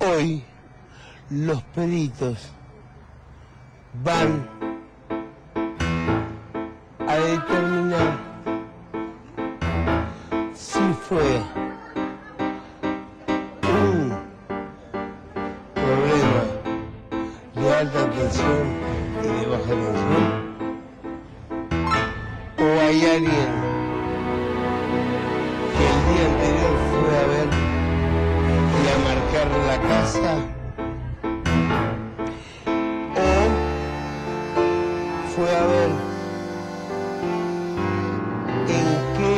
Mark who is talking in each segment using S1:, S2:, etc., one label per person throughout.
S1: Hoy los peritos van a determinar si fue un problema de alta tensión y de baja tensión o hay alguien marcar la casa o fue a ver en qué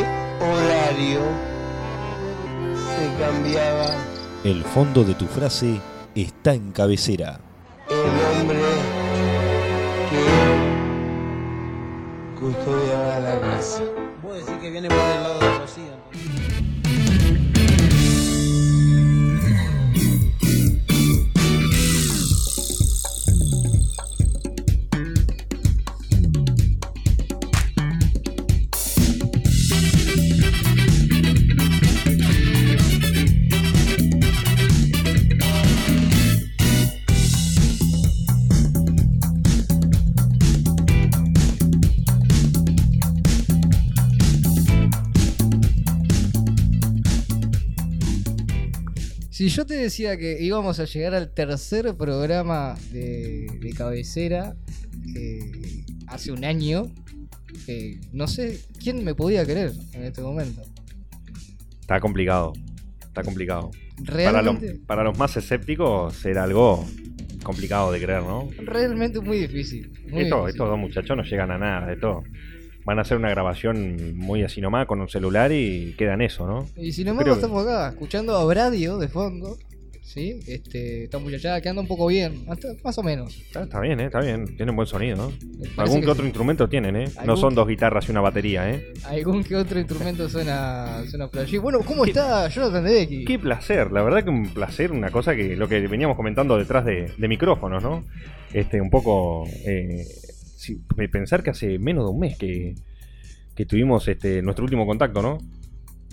S1: horario se cambiaba
S2: El fondo de tu frase está en cabecera.
S1: el hombre que custodiaba la casa.
S3: Vos decís que viene por el lado
S4: Si yo te decía que íbamos a llegar al tercer programa de, de cabecera eh, hace un año, eh, no sé quién me podía creer en este momento.
S5: Está complicado. Está complicado. Para, los- para los más escépticos era algo complicado de creer, ¿no?
S4: realmente muy difícil. Muy
S5: Esto-
S4: difícil.
S5: estos dos muchachos no llegan a nada de todo. Van a hacer una grabación muy así nomás con un celular y quedan eso, ¿no?
S4: Y sin
S5: Creo
S4: embargo
S5: que-
S4: estamos acá, escuchando a Bradio de fondo. ¿Sí? Este, esta muchachada que anda un poco bien, hasta- más o menos.
S5: Está, está bien, ¿eh? Está bien. Tienen buen sonido, ¿no? Algún que,
S4: que
S5: otro
S4: sí.
S5: instrumento tienen, ¿eh? No son
S4: que-
S5: dos guitarras y una batería, ¿eh?
S4: Algún que otro instrumento suena, suena por allí. Bueno, ¿cómo está Jonathan Dedecky?
S5: Qué placer, la verdad que un placer, una cosa que lo que veníamos comentando detrás de, de micrófonos, ¿no? Este, un poco eh, pensar que hace menos de un mes que, que tuvimos este, nuestro último contacto, ¿no?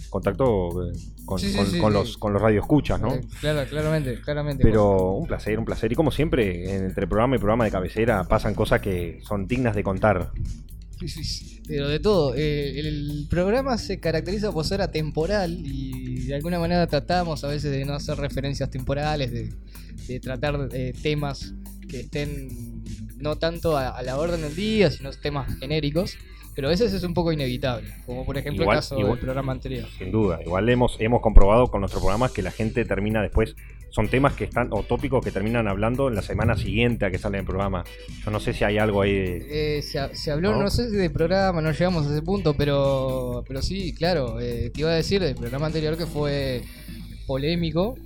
S5: Contacto eh, con,
S4: Sí, sí,
S5: con-
S4: sí,
S5: con
S4: sí.
S5: los, con los radioescuchas, ¿no?
S4: Claro, claramente, claramente.
S5: Pero un placer, un placer. Y como siempre, entre programa y programa de cabecera pasan cosas que son dignas de contar.
S4: Pero de todo, eh, el programa se caracteriza por ser atemporal y de alguna manera tratamos a veces de no hacer referencias temporales, de, de tratar eh, temas que estén no tanto a, a la orden del día, sino temas genéricos. Pero a veces es un poco inevitable, como por ejemplo
S5: Igual-
S4: el caso
S5: igual-
S4: del programa anterior.
S5: Sin duda. Igual hemos, hemos comprobado con nuestros programas que la gente termina después. Son temas que están, o tópicos que terminan hablando en la semana siguiente a que sale el programa. Yo no sé si hay algo ahí de.
S4: Eh, se, se habló,
S5: ¿No?
S4: ¿No? sé si de programa, no llegamos a ese punto, pero, pero sí, claro, eh, te iba a decir del programa anterior que fue polémico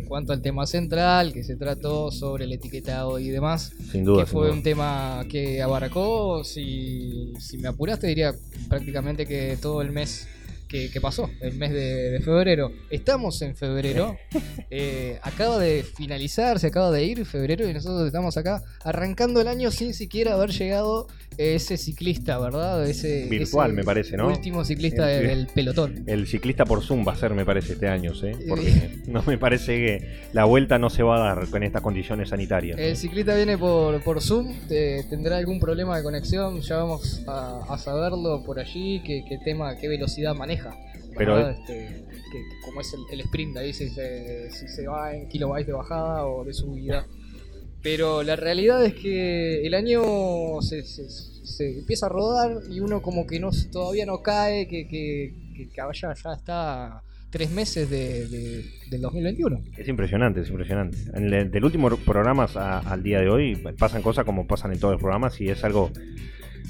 S4: en cuanto al tema central, que se trató sobre el etiquetado y demás,
S5: Sin duda.
S4: que fue
S5: duda.
S4: un tema que abarcó, si, si me apuraste, diría prácticamente que todo el mes que, que pasó, el mes de, de febrero. Estamos en febrero, eh, acaba de finalizar, se acaba de ir febrero y nosotros estamos acá arrancando el año sin siquiera haber llegado ese ciclista, ¿verdad? Ese,
S5: Virtual,
S4: ese
S5: me parece, ¿no?
S4: Último ciclista del pelotón.
S5: El ciclista por Zoom va a ser, me parece, este año, ¿sí? Porque no me parece que la vuelta no se va a dar con estas condiciones sanitarias.
S4: El ciclista viene por, por Zoom, te- tendrá algún problema de conexión, ya vamos a, a saberlo por allí, qué, qué tema, qué velocidad maneja.
S5: Pero-
S4: ¿verdad? Este, que, como es el, el sprint, ahí si se, si se va en kilobytes de bajada o de subida. Pero la realidad es que el año se, se- se empieza a rodar y uno como que no todavía no cae, que, que, ya, ya está tres meses de, de- del 2021.
S5: Es impresionante, es impresionante. En el, del último programa a- al día de hoy pasan cosas como pasan en todos los programas y es algo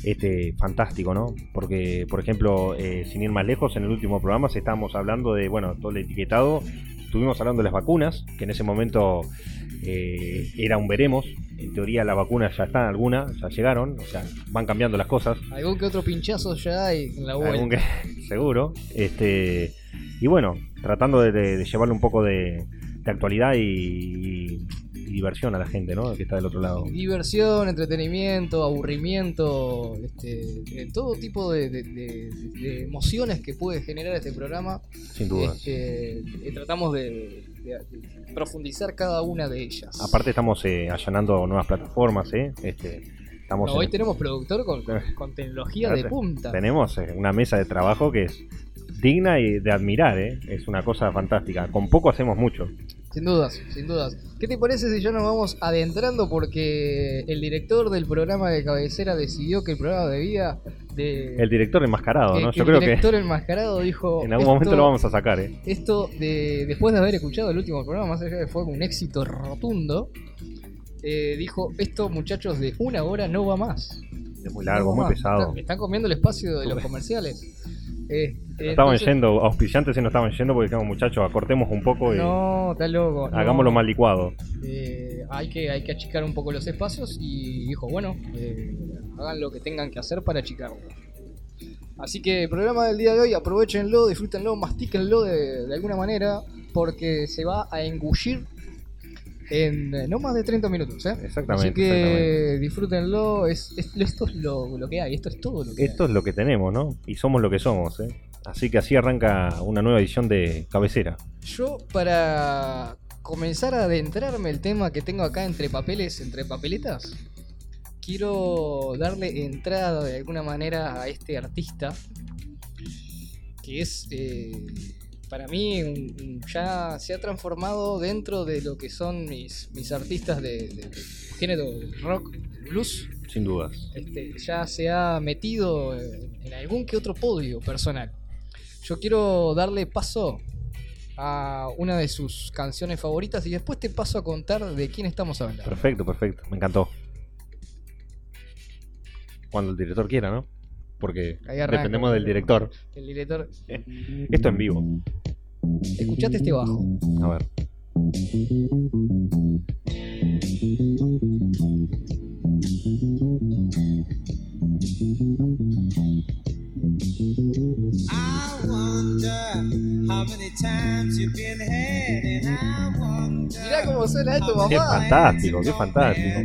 S5: este, fantástico, ¿no? Porque, por ejemplo, eh, sin ir más lejos, en el último programa se estábamos hablando de, bueno, todo el etiquetado. Estuvimos hablando de las vacunas, que en ese momento eh, era un veremos. En teoría las vacunas ya están algunas, ya llegaron, o sea, van cambiando las cosas.
S4: Algún que otro pinchazo ya hay en la vuelta.
S5: Que- seguro. Este, y bueno, tratando de, de- de llevarle un poco de, de actualidad y, y- y diversión a la gente, ¿no? Que está del otro lado.
S4: Diversión, entretenimiento, aburrimiento, este, de todo tipo de, de- de- de emociones que puede generar este programa.
S5: Sin duda.
S4: Este, eh, tratamos de, de- de profundizar cada una de ellas.
S5: Aparte estamos eh, allanando nuevas plataformas, ¿eh? Este, estamos
S4: No, hoy tenemos productor con, con- con tecnología de punta.
S5: Tenemos eh, una mesa de trabajo que es digna y de admirar, ¿eh? Es una cosa fantástica. Con poco hacemos mucho.
S4: Sin dudas, sin dudas. ¿Qué te parece si ya nos vamos adentrando? Porque el director del programa de cabecera decidió que el programa debía de.
S5: El director enmascarado, ¿no? Yo
S4: el
S5: creo que
S4: director enmascarado dijo.
S5: en algún momento
S4: "Esto-
S5: lo vamos a sacar, ¿eh?
S4: Esto, de, después de haber escuchado el último programa, más allá de que fue un éxito rotundo, eh, dijo: Esto, muchachos, de una hora no va más.
S5: Es muy largo,
S4: No
S5: muy
S4: más.
S5: pesado.
S4: Están, están comiendo el espacio de los comerciales. Eh,
S5: Estaban
S4: entonces-
S5: yendo, auspiciantes y no estaban yendo porque dijimos, muchachos, acortemos un poco y
S4: No, está loco. no.
S5: hagámoslo más licuado.
S4: Eh, hay, que, hay que achicar un poco los espacios y dijo, bueno, eh, hagan lo que tengan que hacer para achicarlo. Así que el programa del día de hoy, aprovechenlo, disfrútenlo, mastíquenlo de, de alguna manera, porque se va a engullir en no más de 30 minutos. ¿eh?
S5: Exactamente,
S4: Así que
S5: exactamente.
S4: disfrútenlo, es, es- esto es lo, lo que hay, esto es todo lo que
S5: Esto es lo que tenemos, ¿no? Y somos lo que somos, ¿eh? Así que así arranca una nueva edición de Cabecera.
S4: Yo, para comenzar a adentrarme el tema que tengo acá entre papeles, entre papeletas, quiero darle entrada de alguna manera a este artista que es eh, para mí ya se ha transformado dentro de lo que son mis, mis artistas de, de- de género rock, blues.
S5: Sin dudas.
S4: Este, ya se ha metido en algún que otro podio personal. Yo quiero darle paso a una de sus canciones favoritas y después te paso a contar de quién estamos hablando.
S5: Perfecto, perfecto. Me encantó. Cuando el director quiera, ¿no? Porque
S4: arranca.
S5: dependemos del director.
S4: El director,
S5: Esto en vivo.
S4: escuchate este bajo.
S5: A ver.
S3: I wonder how many times you've been.
S4: Mirá cómo suena esto,
S5: Qué
S4: mamá.
S5: fantástico, qué fantástico.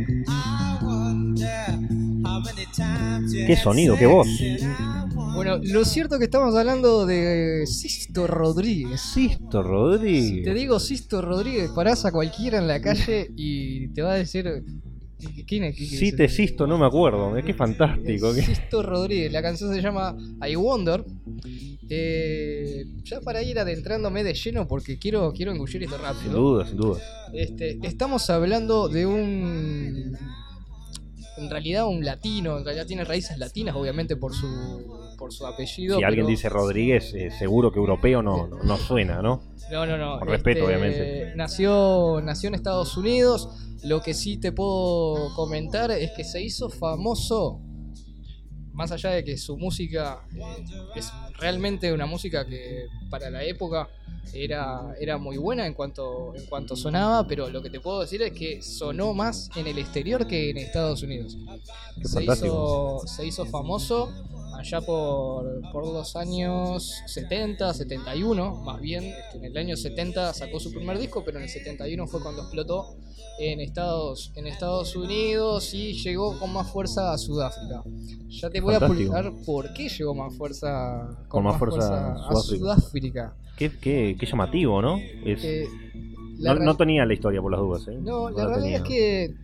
S5: Qué sonido, qué voz.
S4: Bueno, lo cierto es que estamos hablando de Sisto Rodríguez.
S5: Sisto
S4: Si
S5: Rodríguez.
S4: te digo Sisto Rodríguez, parás a cualquiera en la calle y te va a decir. ¿Quién es? ¿Quién es?
S5: Si te sisto, no me acuerdo. ¿eh? Qué fantástico. qué-
S4: Sisto Rodríguez, la canción se llama I Wonder. Eh, ya para ir adentrándome de lleno, porque quiero, quiero engullir esto
S5: Sin
S4: rápido.
S5: duda, sin duda.
S4: Este, estamos hablando de un. En realidad, un latino. En realidad, tiene raíces latinas, obviamente, por su, por su apellido.
S5: Si alguien dice Rodríguez, eh, seguro que europeo no, no, no suena, ¿no?
S4: No, no, no. este,
S5: Con respeto, obviamente.
S4: Nació, nació en Estados Unidos. Lo que sí te puedo comentar es que se hizo famoso. Más allá de que su música eh, es realmente una música que para la época era, era muy buena en cuanto, en cuanto sonaba, pero lo que te puedo decir es que sonó más en el exterior que en Estados Unidos. Se hizo, se hizo famoso allá por, por los años 70, 71, más bien. este, en el año 70 sacó su primer disco, pero en el 71 fue cuando explotó en Estados, en Estados Unidos y llegó con más fuerza a Sudáfrica. Ya te voy
S5: Fantástico.
S4: a publicar por qué llegó más fuerza,
S5: Con más fuerza
S4: a
S5: Sudáfrica.
S4: Sudáfrica.
S5: Qué, qué- qué llamativo, ¿no? Es-
S4: Eh,
S5: no, tenía la historia por las dudas, ¿eh?
S4: no, la
S5: la
S4: realidad es que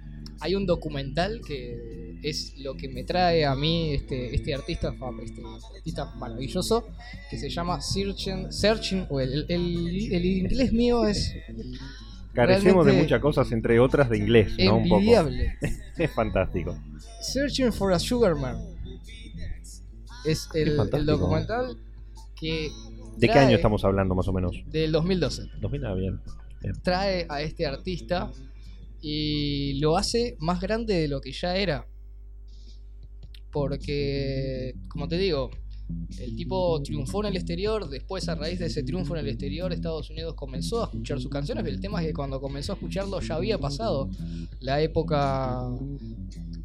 S4: hay un documental que es lo que me trae a mí este, este artista este artista maravilloso que se llama Searching, Searching o el, el- el inglés mío es
S5: Carecemos de muchas cosas, entre otras de inglés, ¿no? Un poco. Es fantástico.
S4: Searching for a Sugar Man es el, el documental que
S5: ¿De qué año estamos hablando, más o menos?
S4: del 2012
S5: 2000, ah, bien.
S4: trae a este artista y lo hace más grande de lo que ya era. Porque, como te digo, el tipo triunfó en el exterior, después a raíz de ese triunfo en el exterior Estados Unidos comenzó a escuchar sus canciones, pero el tema es que cuando comenzó a escucharlo ya había pasado la época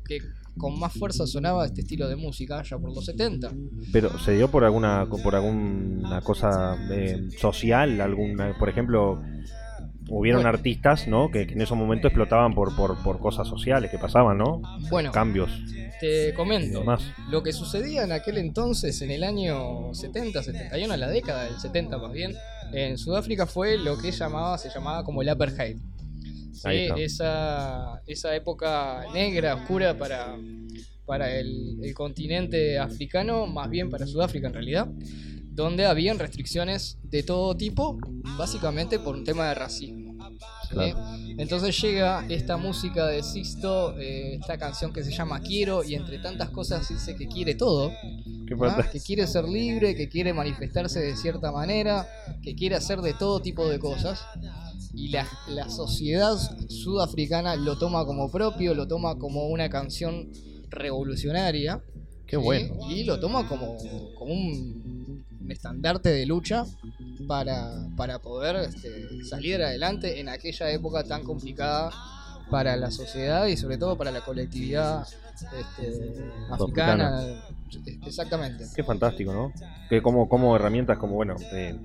S4: que con más fuerza sonaba este estilo de música, ya por los 70.
S5: Pero se dio por alguna por alguna cosa eh, social, alguna, por ejemplo, hubieron
S4: Bueno.
S5: artistas, ¿no? Que, que en esos momentos explotaban por, por, por cosas sociales que pasaban, ¿no?
S4: Bueno,
S5: Cambios
S4: te comento.
S5: demás.
S4: Lo que sucedía en aquel entonces, en el año 70, 71, en la década del 70 más bien, en Sudáfrica fue lo que llamaba, se llamaba como el apartheid. Sí, esa, esa época negra, oscura para, para el, el continente africano, más bien para Sudáfrica en realidad, donde habían restricciones de todo tipo, básicamente por un tema de racismo.
S5: Claro.
S4: Entonces llega esta música de Sisto, eh, esta canción que se llama Quiero, y entre tantas cosas dice que quiere todo, ¿ah? que quiere ser libre, que quiere manifestarse de cierta manera, que quiere hacer de todo tipo de cosas. Y la, la sociedad sudafricana lo toma como propio, lo toma como una canción revolucionaria.
S5: Qué
S4: ¿sí?
S5: bueno.
S4: Y lo toma como, como un, un estandarte de lucha para, para poder este, salir adelante en aquella época tan complicada para la sociedad y sobre todo para la colectividad este, africana. Exactamente.
S5: Qué fantástico, ¿no? Que como, como herramientas, como bueno, eh,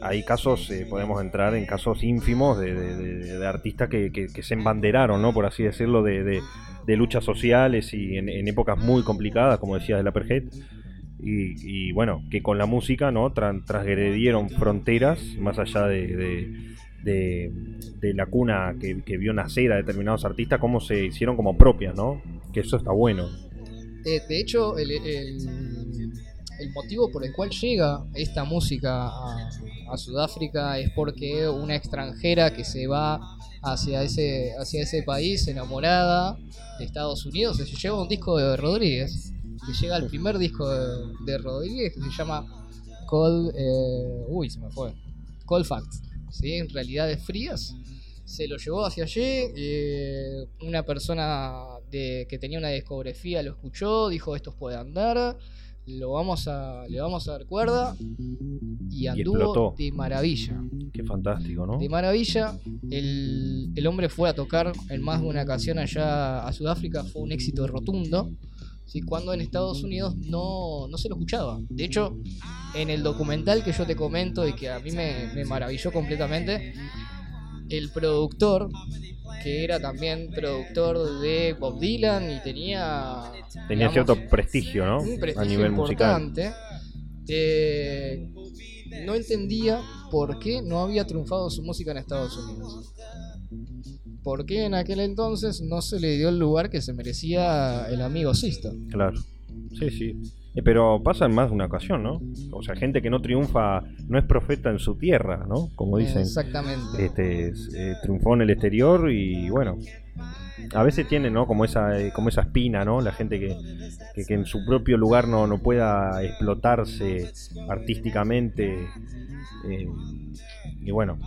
S5: hay casos, eh, podemos entrar en casos ínfimos de, de- de- de artistas que, que- que se embanderaron, ¿no? Por así decirlo, de, de- de luchas sociales y en, en épocas muy complicadas, como decías, del Apartheid. Y, y, bueno, que con la música, ¿no? Tran- transgredieron fronteras más allá de, de- la cuna que, vio nacer a determinados artistas, cómo se hicieron como propias, ¿no? Que eso está bueno.
S4: De hecho, el, el- el motivo por el cual llega esta música a, a Sudáfrica es porque una extranjera que se va hacia ese, hacia ese país enamorada de Estados Unidos se lleva un disco de Rodríguez, que llega al primer disco de, de Rodríguez que se llama Cold, eh, uy, se me fue, Cold Facts, ¿sí? en realidades frías. Se lo llevó hacia allí, eh, una persona de, que tenía una discografía lo escuchó, dijo estos puede andar, lo vamos a, le vamos a dar cuerda y anduvo de maravilla.
S5: Qué fantástico, ¿no?
S4: De maravilla, el, el hombre fue a tocar en más de una ocasión allá a Sudáfrica, fue un éxito rotundo, ¿sí? cuando en Estados Unidos no, no se lo escuchaba. De hecho, en el documental que yo te comento y que a mí me, me maravilló completamente, el productor, que era también productor de Bob Dylan y tenía...
S5: Tenía
S4: digamos,
S5: cierto prestigio, ¿no?
S4: un prestigio
S5: a nivel musical.
S4: importante. eh, no entendía por qué no había triunfado su música en Estados Unidos. ¿Por qué en aquel entonces no se le dio el lugar que se merecía el amigo Sisto?
S5: Claro. Sí, sí. Eh, Pero pasa en más de una ocasión, ¿no? O sea, gente que no triunfa, no es profeta en su tierra, ¿no? Como dicen.
S4: Exactamente.
S5: Este, es, eh, triunfó en el exterior y bueno. A veces tiene, ¿no? Como esa, eh, como esa espina, ¿no? La gente que, que, en su propio lugar no, no pueda explotarse artísticamente. eh, y bueno,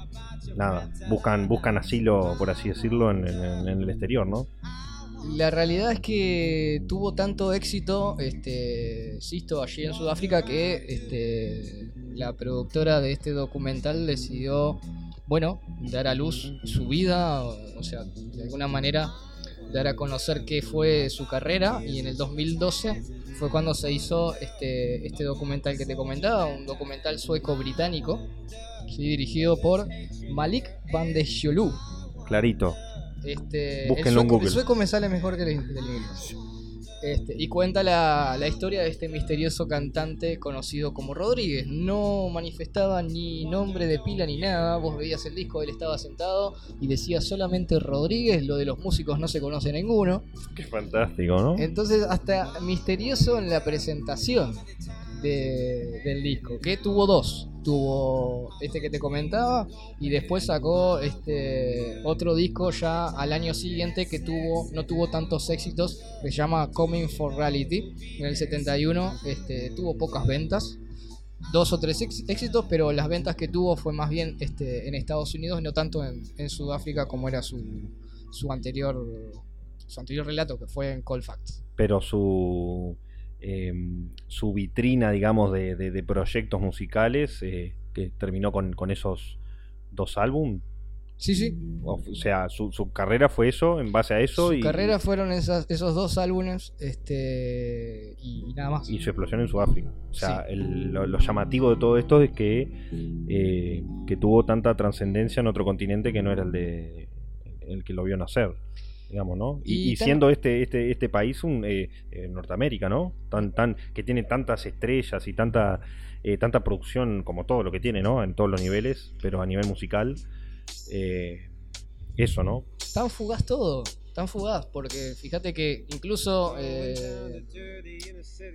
S5: nada, buscan, buscan asilo, por así decirlo, en, el exterior, ¿no?
S4: La realidad es que tuvo tanto éxito este Sisto allí en Sudáfrica que este, la productora de este documental decidió, bueno, dar a luz su vida, o sea, de alguna manera dar a conocer qué fue su carrera y en el 2012 fue cuando se hizo este, este documental que te comentaba, un documental sueco-británico, ¿sí? dirigido por Malik Van de.
S5: Clarito.
S4: Este, el,
S5: Búsquenlo en
S4: sueco,
S5: Google.
S4: el sueco me sale mejor que el, del inglés. Este, y cuenta la, la historia de este misterioso cantante conocido como Rodríguez. No manifestaba ni nombre de pila ni nada. Vos veías el disco, él estaba sentado y decía solamente Rodríguez. Lo de los músicos no se conoce ninguno.
S5: Qué fantástico, ¿no?
S4: Entonces, hasta misterioso en la presentación de- del disco, que tuvo dos. Tuvo este que te comentaba y después sacó este otro disco ya al año siguiente que tuvo no tuvo tantos éxitos, que se llama Coming for Reality. En el 71 este, tuvo pocas ventas, dos o tres éxitos, pero las ventas que tuvo fue más bien este, en Estados Unidos no tanto en, en Sudáfrica como era su, su anterior su anterior relato que fue en Colfax.
S5: pero su eh, su vitrina, digamos, de, de- de proyectos musicales eh, que terminó con, con esos dos álbumes.
S4: Sí, sí.
S5: O sea, su, su carrera fue eso, en base a eso,
S4: Su
S5: y,
S4: carrera fueron esas- esos dos álbumes este y, y nada más.
S5: y su explosión en Sudáfrica. O sea,
S4: Sí.
S5: el- lo, lo llamativo de todo esto es que, eh, que tuvo tanta trascendencia en otro continente que no era el de el que lo vio nacer. Digamos, ¿no? Y,
S4: Y
S5: y
S4: tan-
S5: siendo este, este, este país un eh, eh, Norteamérica, ¿no? Tan, tan, que tiene tantas estrellas y tanta, eh, tanta producción como todo lo que tiene, ¿no? En todos los niveles, pero a nivel musical, eh, eso, ¿no?
S4: Tan fugaz todo, tan fugaz, porque fíjate que incluso eh,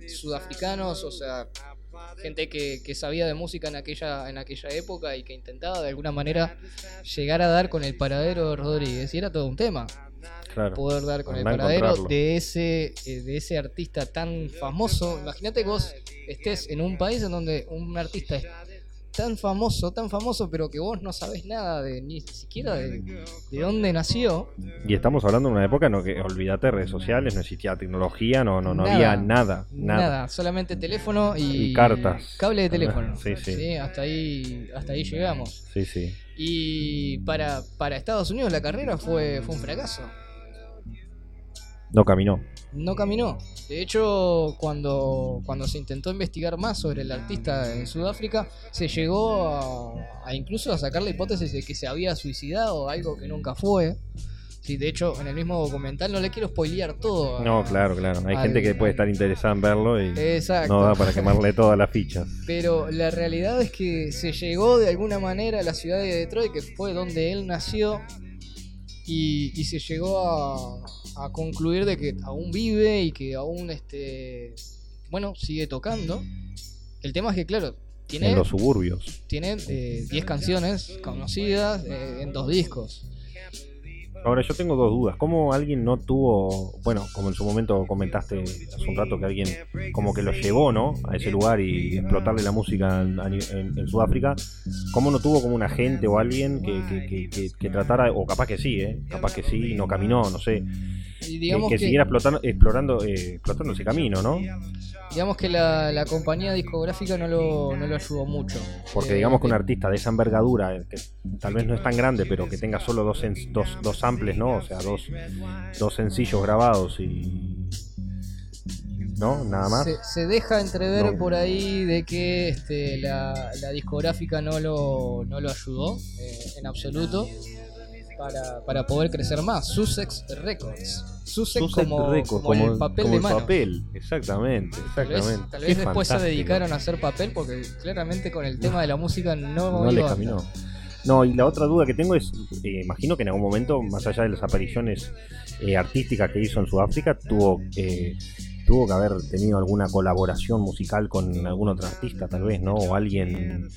S4: sudafricanos, o sea, gente que, que sabía de música en aquella, en aquella época y que intentaba de alguna manera llegar a dar con el paradero de Rodríguez, y era todo un tema,
S5: Claro.
S4: poder dar con el paradero de ese, eh, de ese artista tan famoso. Imagínate que vos estés en un país en donde un artista es tan famoso, tan famoso, pero que vos no sabés nada de ni siquiera de, de dónde nació.
S5: Y estamos hablando de una época en la que, olvídate, redes sociales, no existía tecnología, no, no, no
S4: Nada.
S5: había nada, nada.
S4: Nada, solamente teléfono y,
S5: Y cartas.
S4: Cable de teléfono.
S5: Sí, sí.
S4: hasta ahí, hasta ahí llegamos.
S5: Sí, sí.
S4: Y para, para Estados Unidos la carrera fue, fue un fracaso.
S5: No caminó.
S4: No caminó. De hecho, cuando, cuando se intentó investigar más sobre el artista en Sudáfrica, se llegó a, a incluso a sacar la hipótesis de que se había suicidado, algo que nunca fue. Sí, de hecho, en el mismo documental no le quiero spoilear todo. a-
S5: No, claro, claro. Hay
S4: al-
S5: gente que puede estar interesada en verlo y
S4: Exacto.
S5: no da para quemarle todas las fichas.
S4: Pero la realidad es que se llegó de alguna manera a la ciudad de Detroit, que fue donde él nació, y, y se llegó a, a concluir de que aún vive y que aún, este, bueno, sigue tocando. El tema es que, claro, tiene,
S5: En los suburbios.
S4: tiene eh, 10 canciones conocidas eh, en dos discos.
S5: Ahora, yo tengo dos dudas. ¿Cómo alguien no tuvo, bueno, como en su momento comentaste hace un rato que alguien como que lo llevó, ¿no? A ese lugar y explotarle la música en, Sudáfrica. ¿Cómo no tuvo como un agente o alguien que, que- que- que- tratara, o capaz que sí, ¿eh? Capaz que sí, no caminó, no sé.
S4: Y digamos
S5: que
S4: que,
S5: siguiera explotando, explorando, eh, explotando ese camino, ¿no?
S4: digamos que la, la compañía discográfica no lo, no lo ayudó mucho.
S5: Porque
S4: Eh,
S5: digamos que un
S4: eh,
S5: artista de esa envergadura, eh, que tal vez no es tan grande, pero que tenga solo dos, dos, dos samples, ¿no? O sea, dos, dos sencillos grabados y... ¿No? Nada más.
S4: Se, se deja entrever
S5: No.
S4: por ahí de que este, la, la discográfica no lo, no lo ayudó eh, en absoluto para, para poder crecer más. Sussex Records. Sussex,
S5: Sussex
S4: como,
S5: Records,
S4: como el papel
S5: como
S4: de
S5: el
S4: mano.
S5: papel, exactamente,
S4: Tal vez,
S5: exactamente.
S4: tal vez después se dedicaron a hacer papel porque claramente con el tema de la música no,
S5: No le caminó. No, y la otra duda que tengo es, eh, imagino que en algún momento, más allá de las apariciones eh, artísticas que hizo en Sudáfrica, tuvo, eh, tuvo que haber tenido alguna colaboración musical con algún otro artista, tal vez, ¿no? O alguien,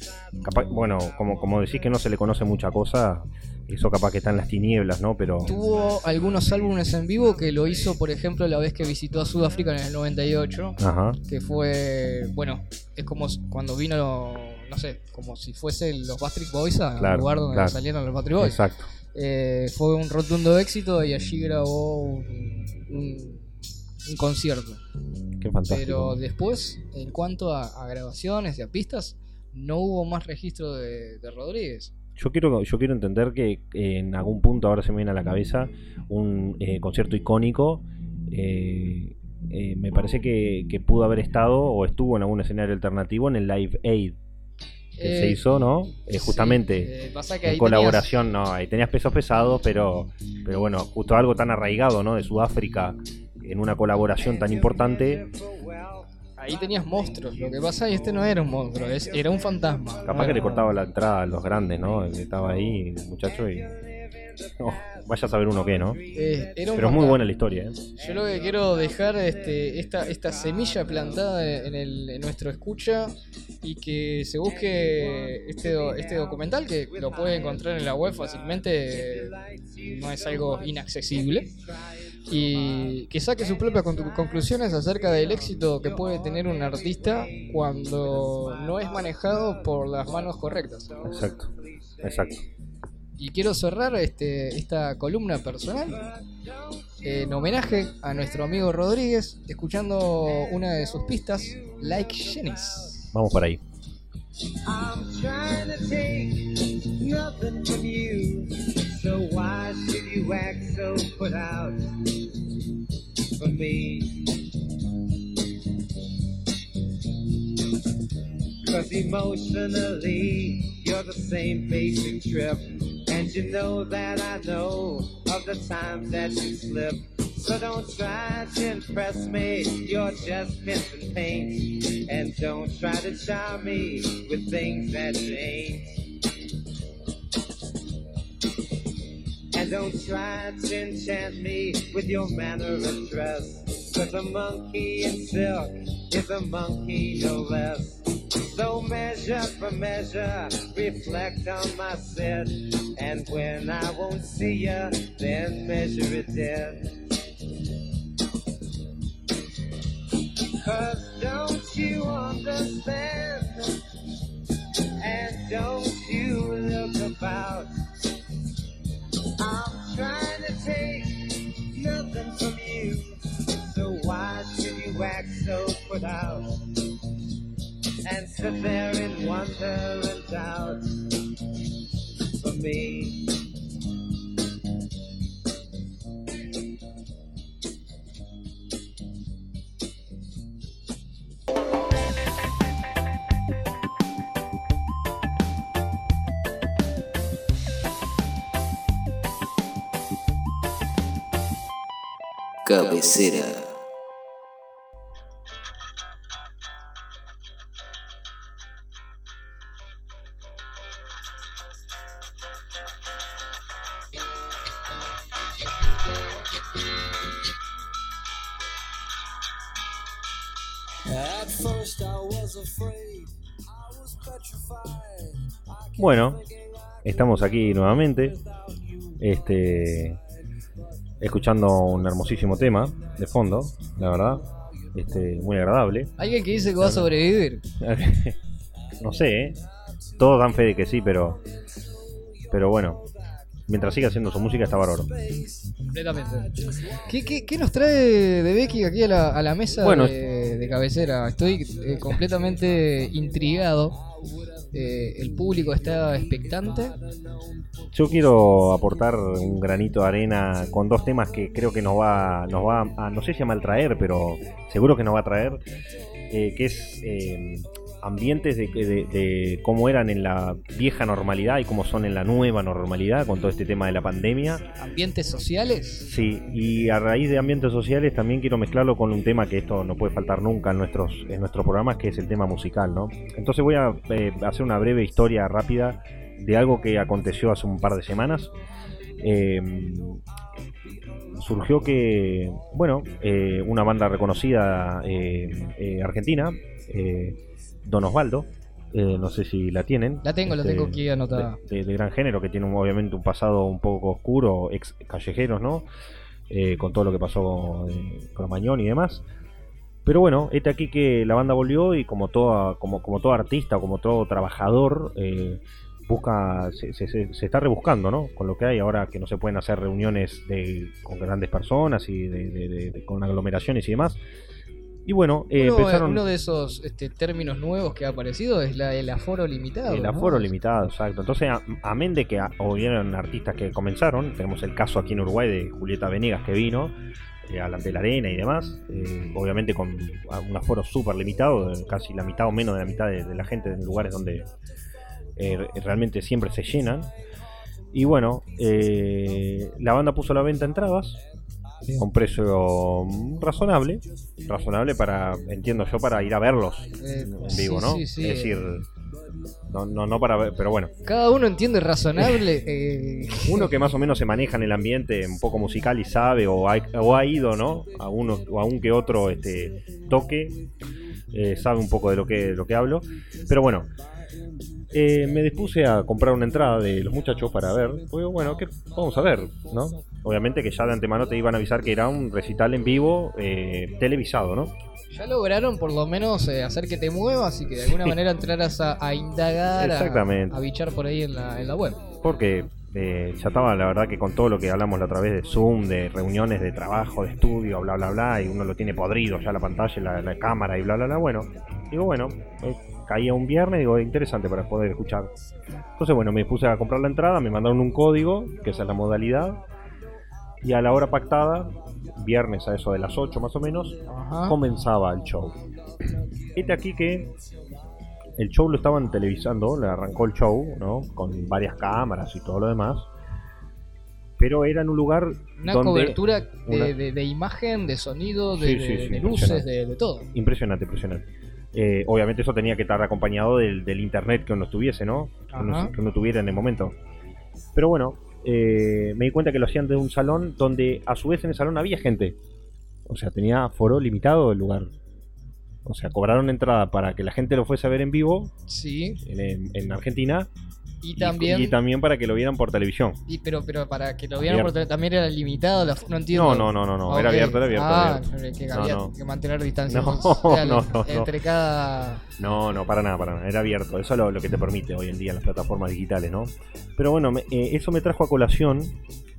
S5: capaz, bueno, como, como decís que no se le conoce mucha cosa, eso capaz que está en las tinieblas, ¿no? Pero
S4: Tuvo algunos álbumes en vivo que lo hizo, por ejemplo, la vez que visitó a Sudáfrica en el 98.
S5: Ajá.
S4: que fue, bueno, es como cuando vino, no sé, como si fuesen los Backstreet Boys al
S5: Claro,
S4: lugar donde
S5: claro.
S4: salieron los Backstreet Boys.
S5: Exacto.
S4: Eh, fue un rotundo éxito y allí grabó un, un- un concierto.
S5: Qué fantástico.
S4: Pero después, en cuanto a, a grabaciones y a pistas, no hubo más registro de, de Rodríguez.
S5: Yo quiero, yo quiero entender que eh, en algún punto ahora se me viene a la cabeza un eh, concierto icónico. eh, eh, me parece que, que pudo haber estado o estuvo en algún escenario alternativo en el Live Aid que se hizo, ¿no?
S4: Sí,
S5: justamente en colaboración, no, ahí tenías pesos pesados, pero, pero bueno, justo algo tan arraigado, ¿no? De Sudáfrica en una colaboración tan importante,
S4: ahí tenías monstruos. Lo que pasa es que este no era un monstruo, es- era un fantasma.
S5: capaz que le cortaba la entrada a los grandes, ¿no? Estaba ahí, el muchacho, y. no, vaya a saber uno qué, ¿no?
S4: Eh,
S5: Pero es muy buena la historia, ¿eh?
S4: Yo lo que quiero dejar este, esta, esta semilla plantada en, el, en nuestro escucha y que se busque este, este documental que lo puede encontrar en la web fácilmente, no es algo inaccesible. Y que saque sus propias con- conclusiones acerca del éxito que puede tener un artista cuando no es manejado por las manos correctas.
S5: Exacto, exacto.
S4: Y quiero cerrar este, esta columna personal en homenaje a nuestro amigo Rodríguez, escuchando una de sus pistas, Like Janice.
S5: Vamos para ahí.
S3: I'm So why should you act so put out for me? Cause emotionally, you're the same basic trip. And And you know that I know of the times that you slip. So don't try to impress me, you're just missing paint. And don't try to charm me with things that you ain't. Don't try to enchant me with your manner of dress. Cause a monkey in silk is a monkey no less. So measure for measure, reflect on my set. And when I won't see ya, then measure it dead. Cause don't you understand? And don't you look about? I'm trying to take nothing from you. So why should you act so put out? And sit there in wonder and doubt for me.
S6: Petrified.
S5: Bueno, estamos aquí nuevamente. Este. Escuchando un hermosísimo tema de fondo, la verdad. Este, muy agradable.
S4: Alguien que dice que va a sobrevivir.
S5: no sé, ¿eh? Todos dan fe de que sí, pero. Pero bueno. Mientras siga haciendo su música está bárbaro.
S4: Completamente. ¿Qué, qué, qué nos trae de Becky aquí a la, a la mesa
S5: Bueno.
S4: de, de cabecera? Estoy eh, completamente intrigado. Eh, el público está expectante.
S5: Yo quiero aportar un granito de arena con dos temas que creo que nos va, nos va a, no sé si a maltraer, pero seguro que nos va a traer, eh, que es eh, ambientes de, de- de cómo eran en la vieja normalidad y cómo son en la nueva normalidad con todo este tema de la pandemia.
S4: Ambientes sociales.
S5: Sí, y a raíz de ambientes sociales también quiero mezclarlo con un tema que esto no puede faltar nunca en nuestros, en nuestros programas, que es el tema musical, ¿no? Entonces voy a eh, hacer una breve historia rápida de algo que aconteció hace un par de semanas. Eh, surgió que, bueno, eh, una banda reconocida eh, eh, argentina, Don Osvaldo, eh, no sé si la tienen.
S4: La tengo, la
S5: este,
S4: tengo aquí anotada.
S5: de, de- de gran género, que tiene un- obviamente un pasado un poco oscuro, ex callejeros, ¿no? Eh, con todo lo que pasó eh, con Mañón y demás. Pero bueno, este aquí que la banda volvió y como toda, como, como todo artista como todo trabajador, eh, busca, se, se- se- se está rebuscando, ¿no? Con lo que hay ahora que no se pueden hacer reuniones de, con grandes personas y de, de- de- de- con aglomeraciones y demás. Y bueno, eh,
S4: uno,
S5: empezaron...
S4: uno de esos este, términos nuevos que ha aparecido es la, el aforo limitado.
S5: El
S4: ¿no?
S5: aforo limitado, exacto. Entonces, a- amén de que hubieron artistas que comenzaron, tenemos el caso aquí en Uruguay de Julieta Venegas que vino eh, a la, de la arena y demás, eh, obviamente con un aforo súper limitado, casi la mitad o menos de la mitad de, de la gente en lugares donde eh, re- realmente siempre se llenan. Y bueno, eh, la banda puso a la venta entradas a un precio razonable, razonable para, entiendo yo, para ir a verlos
S4: Eh,
S5: en
S4: sí,
S5: vivo, ¿no?
S4: sí, sí,
S5: es decir, no, no, no para ver, pero bueno,
S4: Cada uno entiende razonable. eh,
S5: uno que más o menos se maneja en el ambiente un poco musical y sabe o ha, o ha ido, ¿no? A uno o a un que otro este toque, eh, sabe un poco de lo que, lo que hablo, pero bueno. Eh, me dispuse a comprar una entrada de los muchachos para ver. Pues bueno, ¿qué vamos a ver? ¿no? Obviamente que ya de antemano te iban a avisar que era un recital en vivo eh, televisado, ¿no?
S4: ya lograron por lo menos eh, hacer que te muevas y que de alguna manera entraras a, a indagar, a-
S5: Exactamente.
S4: A, bichar por ahí en la, en la web.
S5: Porque eh, ya estaba, la verdad, que con todo lo que hablamos la otra vez de Zoom, de reuniones de trabajo, de estudio, bla, bla, bla, y uno lo tiene podrido ya la pantalla, la, la cámara y bla, bla, bla. Bueno, digo, bueno, eh, caía un viernes, digo, interesante para poder escuchar. Entonces, bueno, me puse a comprar la entrada, me mandaron un código, que esa es la modalidad, y a la hora pactada, viernes a eso de las 8 más o menos,
S4: Ajá.
S5: comenzaba el show. Este aquí que el show lo estaban televisando, le arrancó el show, ¿no? Con varias cámaras y todo lo demás. pero era en un lugar
S4: Una
S5: donde
S4: cobertura de,
S5: una-
S4: de- de imagen, de sonido, de,
S5: Sí, sí, sí,
S4: de luces, de todo.
S5: impresionante, impresionante. Eh, obviamente eso tenía que estar acompañado del, del internet que uno tuviese, ¿no? Que uno,
S4: Ajá.
S5: que uno tuviera en el momento. Pero bueno, eh, me di cuenta que lo hacían de un salón donde a su vez en el salón había gente. O sea, tenía foro limitado el lugar. O sea, cobraron entrada para que la gente lo fuese a ver en vivo
S4: Sí,
S5: en- en Argentina
S4: y también.
S5: y también para que lo vieran por televisión.
S4: y- pero, pero para que lo vieran
S5: Abierto.
S4: por tele- también era limitado, no entiendo.
S5: No, no, no, no, no,
S4: Ah,
S5: era abierto, era abierto.
S4: Ah,
S5: abierto.
S4: que había
S5: no.
S4: que mantener distancia
S5: No,
S4: social
S5: no, no, no.
S4: entre cada.
S5: No, no, para nada, para nada. Era abierto. Eso es lo, lo que te permite hoy en día las plataformas digitales, ¿no? Pero bueno, me- eh, eso me trajo a colación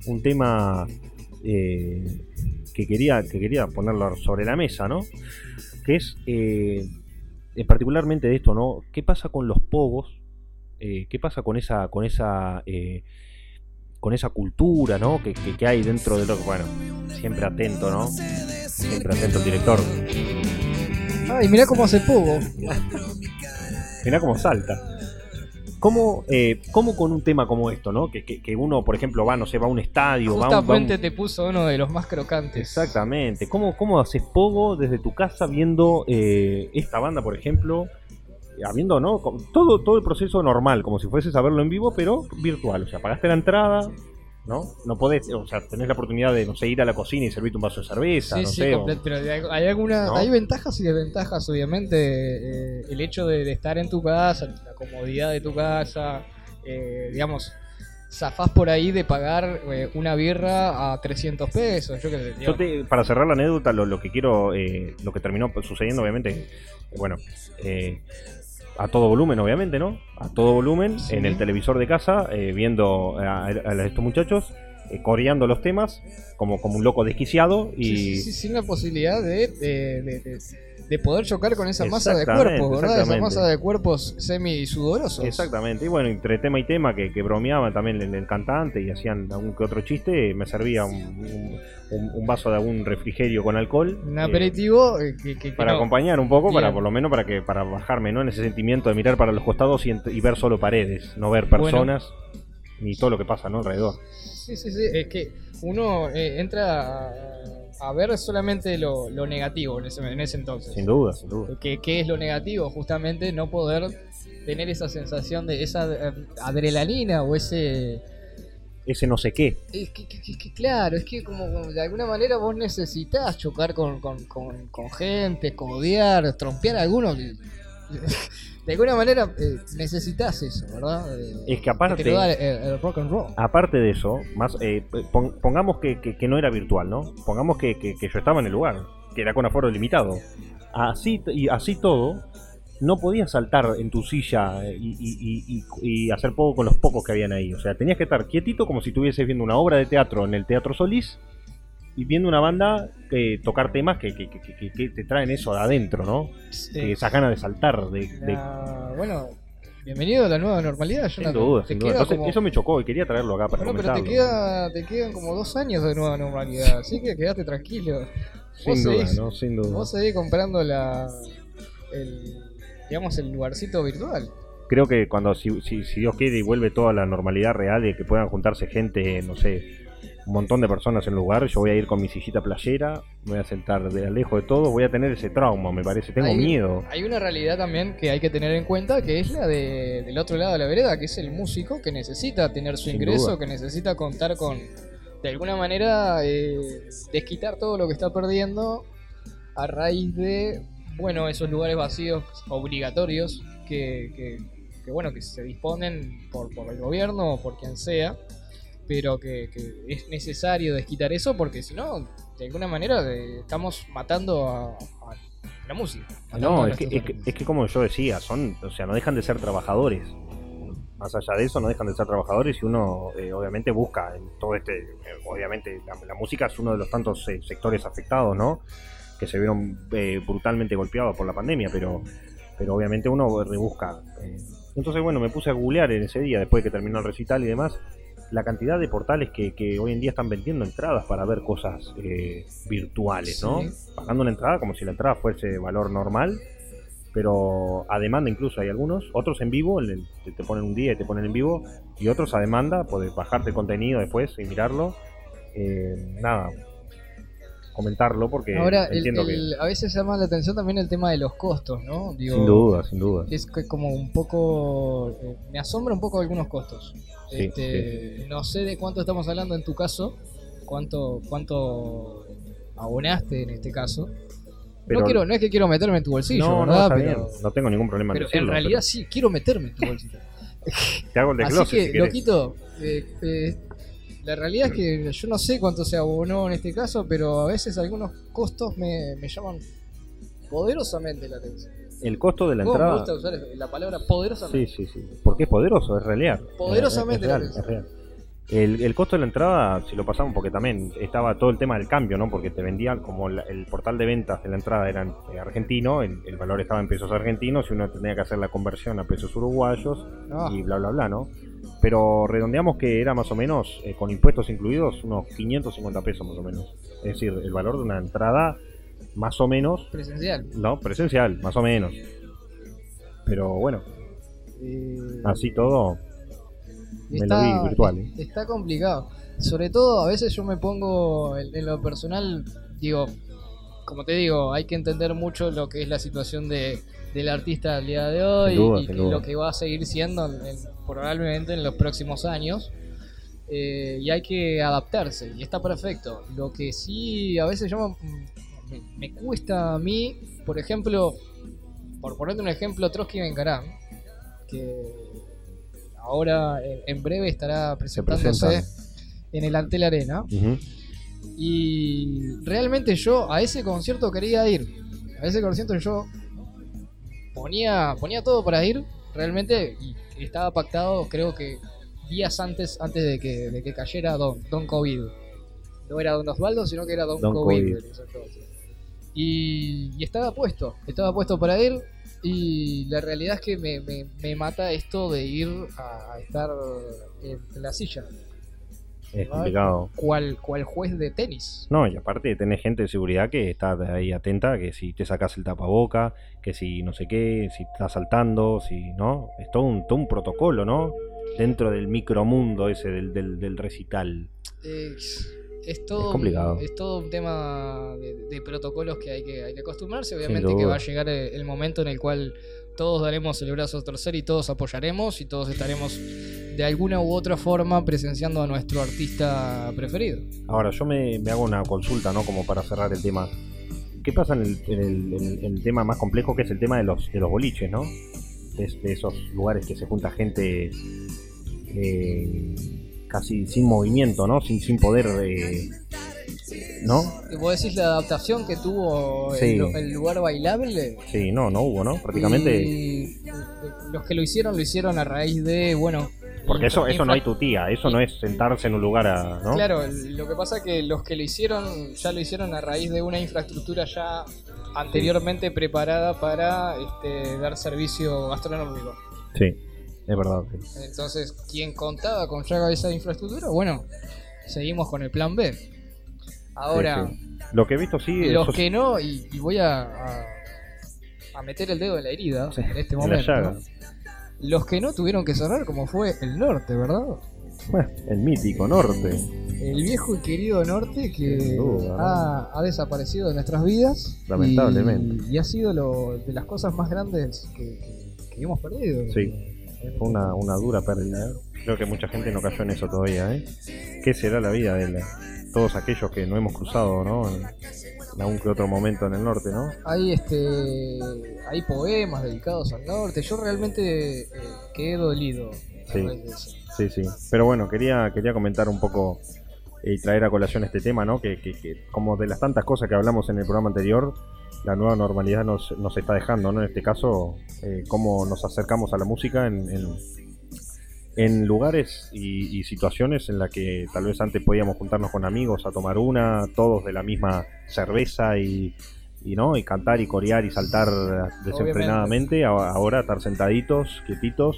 S5: un tema eh, que, quería, que quería ponerlo sobre la mesa, ¿no? Que es eh, particularmente de esto, ¿no? ¿Qué pasa con los pogos? Eh, ¿Qué pasa con esa, con esa, eh, con esa cultura, ¿no? Que, que- que hay dentro de lo que, bueno, siempre atento, ¿no? Siempre atento el director.
S4: Ay, mirá cómo hace poco.
S5: Mirá cómo salta. ¿Cómo, eh, cómo con un tema como esto, ¿no? Que, que- que uno, por ejemplo, va, no sé, va a un estadio, va a un- va un,
S4: Justamente te puso uno de los más crocantes.
S5: Exactamente. ¿Cómo, ¿Cómo haces pogo desde tu casa viendo eh, esta banda, por ejemplo? Habiendo, ¿no? Todo, todo el proceso normal, como si fueses a verlo en vivo, pero virtual. O sea, pagaste la entrada, ¿no? No podés, o sea, tenés la oportunidad de, no sé, ir a la cocina y servirte un vaso de cerveza,
S4: Sí,
S5: no
S4: sí,
S5: sé. o-
S4: pero hay, alguna,
S5: ¿No?
S4: hay ventajas y desventajas, obviamente. eh, el hecho de, de estar en tu casa, la comodidad de tu casa, eh, digamos, zafás por ahí de pagar eh, una birra a 300 pesos. Yo sé,
S5: Yo te- para cerrar la anécdota, lo, lo que quiero, eh, lo que terminó sucediendo, obviamente, bueno, eh, a todo volumen, obviamente, ¿no? A todo volumen,
S4: Sí.
S5: en el televisor de casa, eh, viendo a, a estos muchachos, eh, coreando los temas, como, como un loco desquiciado, y...
S4: Sí, sí, sí, sin la posibilidad de, de, de- de- de poder chocar con esa masa de cuerpos, ¿verdad? Esa masa de cuerpos semi-sudorosos.
S5: Exactamente, y bueno, entre tema y tema que, que bromeaban también el, el cantante y hacían algún que otro chiste, me servía un, un- un- un vaso de algún refrigerio con alcohol.
S4: Un
S5: eh,
S4: aperitivo eh, que,
S5: para
S4: no-
S5: acompañar un poco, para por lo menos para que para bajarme ¿no? en ese sentimiento de mirar para los costados y, ver solo paredes, no ver
S4: Bueno.
S5: personas ni todo lo que pasa ¿no? alrededor.
S4: Sí, sí, sí. Es que uno eh, entra a, a ver solamente lo, lo negativo en ese, en ese entonces.
S5: Sin duda, sin duda.
S4: ¿Qué, qué es lo negativo? Justamente no poder tener esa sensación de esa eh, adrenalina o ese...
S5: Ese no sé qué.
S4: Es que, que- que- que claro, es que como como de alguna manera vos necesitas chocar con, con, con, con gente, codear, trompear a alguno. que- De alguna manera eh, necesitas eso, ¿verdad? Eh,
S5: Es que aparte-
S4: da el, el rock and roll.
S5: Aparte de eso, más eh, pon- pongamos que, que- que no era virtual, ¿no? Pongamos que, que- que yo estaba en el lugar, que era con aforo limitado. Así y así todo, no podías saltar en tu silla eh, y, y- y- y- y hacer poco con los pocos que habían ahí. O sea, tenías que estar quietito como si estuvieses viendo una obra de teatro en el Teatro Solís y viendo una banda que tocar temas que, que- que- que- que te traen eso de adentro, ¿no?
S4: Eh,
S5: Esas ganas de saltar, de, de-
S4: la- bueno, bienvenido a la nueva normalidad,
S5: sin
S4: Jonathan.
S5: duda, sin duda.
S4: queda
S5: Entonces,
S4: como-
S5: eso me chocó y quería traerlo acá para
S4: Bueno, pero te, queda, te quedan como dos años de nueva normalidad, así que quedate tranquilo.
S5: Sin
S4: vos
S5: duda,
S4: seguís-
S5: ¿no? Sin duda.
S4: Vos seguís comprando la, el, digamos, el lugarcito virtual.
S5: creo que cuando si, si, si Dios quiere y vuelve toda la normalidad real y que puedan juntarse gente, no sé, un montón de personas en lugar, yo voy a ir con mi sillita playera, me voy a sentar de lejos de todo, voy a tener ese trauma, me parece, tengo
S4: Hay-
S5: miedo.
S4: Hay una realidad también que hay que tener en cuenta, que es la de, del otro lado de la vereda, que es el músico que necesita tener su
S5: Sin
S4: ingreso,
S5: duda.
S4: que necesita contar con, de alguna manera, eh, desquitar todo lo que está perdiendo a raíz de, bueno, esos lugares vacíos obligatorios que, que, que, bueno, que se disponen por, por el gobierno o por quien sea, pero que, que es necesario desquitar eso porque si no, de alguna manera estamos matando a, a la música.
S5: No, es que, es, que,
S4: artistas.
S5: es que como yo decía, son, o sea, no dejan de ser trabajadores. Más allá de eso, no dejan de ser trabajadores y uno eh, obviamente busca en todo este, eh, obviamente la, la música es uno de los tantos eh, sectores afectados, ¿no? Que se vieron eh, brutalmente golpeados por la pandemia, pero, pero obviamente uno rebusca. Entonces, bueno, me puse a googlear en ese día, después de que terminó el recital y demás, la cantidad de portales que, que hoy en día están vendiendo entradas para ver cosas eh, virtuales, ¿no?
S4: Sí.
S5: Pagando una entrada como si la entrada fuese de valor normal pero a demanda incluso hay algunos, otros en vivo, te ponen un día y te ponen en vivo, y otros a demanda, puedes bajarte el contenido después y mirarlo. Eh, nada, comentarlo porque
S4: Ahora, el- a veces llama la atención también el tema de los costos, ¿no?
S5: que...
S4: Digo,
S5: Sin duda, sin duda.
S4: Es que como un poco. eh, me asombra un poco algunos costos.
S5: Sí,
S4: Este, No sé de cuánto estamos hablando en tu caso, cuánto, cuánto abonaste en este caso.
S5: Pero-
S4: no, quiero, no es que quiero meterme en tu bolsillo,
S5: no, no,
S4: ¿verdad? pero
S5: bien, no tengo ningún problema en
S4: pero en
S5: decirlo,
S4: realidad sí, quiero meterme en tu bolsillo.
S5: te hago el
S4: Así
S5: desglose
S4: que,
S5: si querés.
S4: loquito, eh, eh, la realidad es que yo no sé cuánto se abonó en este caso, pero a veces algunos costos me, me llaman poderosamente la atención.
S5: El costo de la
S4: ¿Cómo me
S5: entrada...
S4: gusta usar la palabra poderosamente?
S5: Sí, sí, sí. Porque es poderoso, es real.
S4: Poderosamente
S5: Es, real, es. El, el costo de la entrada, si lo pasamos, porque también estaba todo el tema del cambio, ¿no? Porque te vendían, como la- el portal de ventas de la entrada era eh, argentino, el, el valor estaba en pesos argentinos y uno tenía que hacer la conversión a pesos uruguayos
S4: Ah,
S5: y bla, bla, bla, ¿no? Pero redondeamos que era más o menos, eh, con impuestos incluidos, unos 550 pesos más o menos. Es decir, el valor de una entrada más o menos,
S4: presencial.
S5: no, presencial, más o menos. Pero bueno,
S4: Eh,
S5: así todo, me lo vi virtual. ¿eh?
S4: Está complicado. Sobre todo, a veces yo me pongo en, en lo personal, digo, como te digo, hay que entender mucho lo que es la situación de, del artista al día de hoy
S5: duda,
S4: y que lo que va a seguir siendo en- en- probablemente en los próximos años. Eh, y hay que adaptarse, y está perfecto. Lo que sí, a veces yo me, me- cuesta a mí, por ejemplo, por ponerte un ejemplo, Trotsky Bencarán, que ahora en, en breve estará presentándose en el Antel Arena. Y realmente yo a ese concierto quería ir. A ese concierto yo ponía, ponía todo para ir, realmente, y estaba pactado creo que días antes, antes de que, de que cayera Don, Don COVID. No era Don Osvaldo, sino que era Don,
S5: Don
S4: COVID.
S5: COVID.
S4: Y, y estaba puesto, estaba puesto para ir. Y la realidad es que me, me- me mata esto de ir a, a estar en la silla.
S5: Es complicado.
S4: Cual, cual juez de tenis.
S5: No, y aparte tenés gente de seguridad que está ahí atenta, que si te sacas el tapaboca, que si no sé qué, si estás saltando, si no, es todo un, todo un protocolo, ¿no? Dentro del micromundo ese del, del, del recital.
S4: Es, es todo,
S5: Es complicado.
S4: es todo un tema de, de protocolos que hay que, hay que acostumbrarse. Obviamente que va a llegar el, el momento en el cual todos daremos el brazo a torcer y todos apoyaremos y todos estaremos de alguna u otra forma presenciando a nuestro artista preferido.
S5: Ahora, yo me, me hago una consulta, ¿no? Como para cerrar el tema. ¿Qué pasa en el, en el- en el- en el tema más complejo que es el tema de los, de los boliches, ¿no? De, de esos lugares que se junta gente eh, casi sin movimiento, ¿no? Sin, sin poder, eh, ¿no?
S4: ¿Y vos decís la adaptación que tuvo
S5: Sí.
S4: el, el lugar bailable?
S5: Sí, no, no hubo, ¿no? Prácticamente...
S4: Y los que lo hicieron lo hicieron a raíz de, bueno...
S5: Porque eso, eso no hay tu tía, eso no es sentarse en un lugar a, ¿no?
S4: Claro, lo que pasa es que los que lo hicieron ya lo hicieron a raíz de una infraestructura ya anteriormente preparada para este, dar servicio gastronómico.
S5: Sí, es verdad. sí.
S4: Entonces, quien contaba con ya esa infraestructura, bueno, seguimos con el plan B. Ahora,
S5: Sí. Lo que he visto sí
S4: los
S5: esos-
S4: que no, y, y voy a, a, a meter el dedo en la herida en este
S5: en la
S4: momento,
S5: llaga.
S4: Los que no tuvieron que cerrar como fue el norte, ¿verdad?
S5: Bueno, el mítico norte.
S4: El viejo y querido norte que ha, ha desaparecido de nuestras vidas.
S5: Lamentablemente.
S4: Y, y ha sido lo, de las cosas más grandes que, que- que hemos perdido.
S5: Sí. Fue una, una dura pérdida. ¿eh? Creo que mucha gente no cayó en eso todavía. ¿eh? ¿Qué será la vida de la- todos aquellos que no hemos cruzado ¿no? en, en algún que otro momento en el norte? ¿no?
S4: Hay este hay poemas dedicados al norte. Yo realmente eh, quedé dolido.
S5: Sí. Sí, sí. Pero bueno, quería, quería comentar un poco y traer a colación este tema, ¿no? Que, que- que como de las tantas cosas que hablamos en el programa anterior, la nueva normalidad nos, nos está dejando, ¿no? En este caso, eh, cómo nos acercamos a la música en, en, en lugares y, y situaciones en las que tal vez antes podíamos juntarnos con amigos a tomar una, todos de la misma cerveza y, y no y cantar y corear y saltar desenfrenadamente, ahora estar sentaditos, quietitos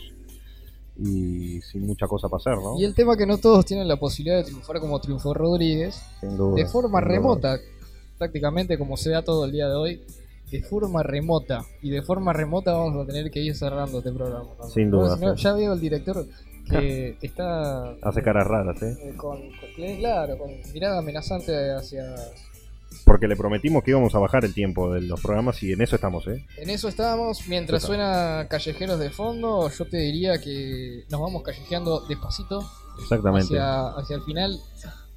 S5: y sin mucha cosa para hacer, ¿no?
S4: Y el tema que no todos tienen la posibilidad de triunfar como triunfó Rodríguez,
S5: duda,
S4: de forma
S5: sin duda.
S4: remota, prácticamente como se da todo el día de hoy. De forma remota. Y de forma remota vamos a tener que ir cerrando este programa. ¿no?
S5: Sin duda,
S4: Porque si no,
S5: sí.
S4: ya veo el director que está
S5: Hace caras raras, ¿eh?
S4: eh, con, con- claro, con mirada amenazante hacia...
S5: Porque le prometimos que íbamos a bajar el tiempo de los programas y en eso estamos, ¿eh?
S4: En eso estábamos, mientras suena Callejeros de fondo, yo te diría que nos vamos callejeando despacito
S5: Exactamente.
S4: hacia, hacia el final.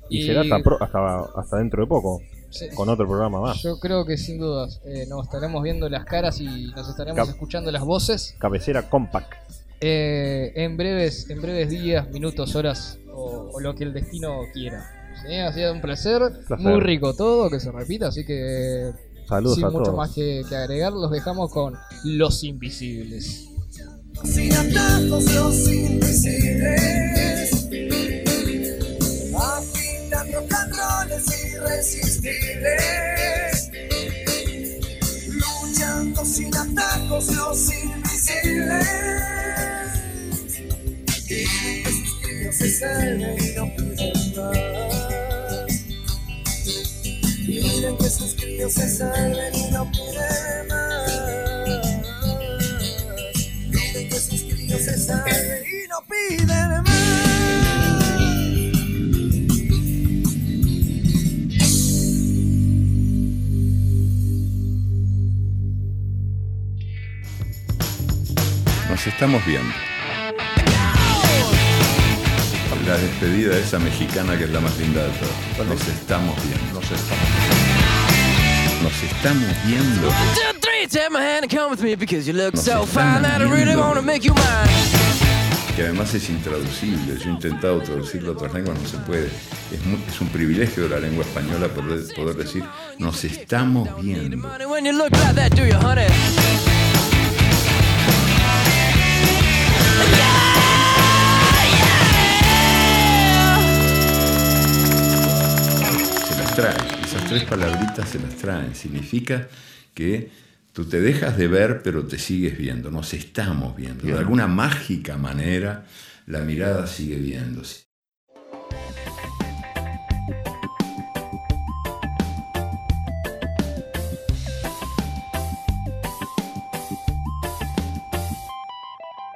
S5: Y, será hasta, pro- hasta, hasta dentro de poco,
S4: Sí,
S5: con otro programa más.
S4: Yo creo que sin dudas eh, nos estaremos viendo las caras y nos estaremos
S5: Cap-
S4: escuchando las voces
S5: Cabecera compact.
S4: eh, en breves en breves días, minutos, horas o, o lo que el destino quiera. ¿Sí? Ha sido un placer,
S5: Placer.
S4: muy rico todo, que se repita, así que
S5: Saludos
S4: sin
S5: a
S4: mucho
S5: todos.
S4: más que, que agregar, los dejamos con Los Invisibles.
S6: Sin atajos los invisibles Agitan rock and rolls Luchando sin atajos los invisibles. Y que sus críos se salven y no piden más. Piden que sus críos se salven y no piden más. Piden que sus críos se salven y no piden más
S7: Nos estamos viendo. La despedida de esa mexicana que es la más linda de todas. Nos estamos viendo. Nos estamos viendo. Nos estamos viendo. Que además es intraducible. Yo he intentado traducirlo a otras lenguas, no se puede. Es, mu- es un privilegio de la lengua española poder, poder decir nos estamos viendo. Traen. Esas tres palabritas se las traen. Significa que tú te dejas de ver, pero te sigues viendo. Nos estamos viendo. De alguna mágica manera, la mirada sigue viéndose.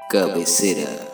S8: Cabecera.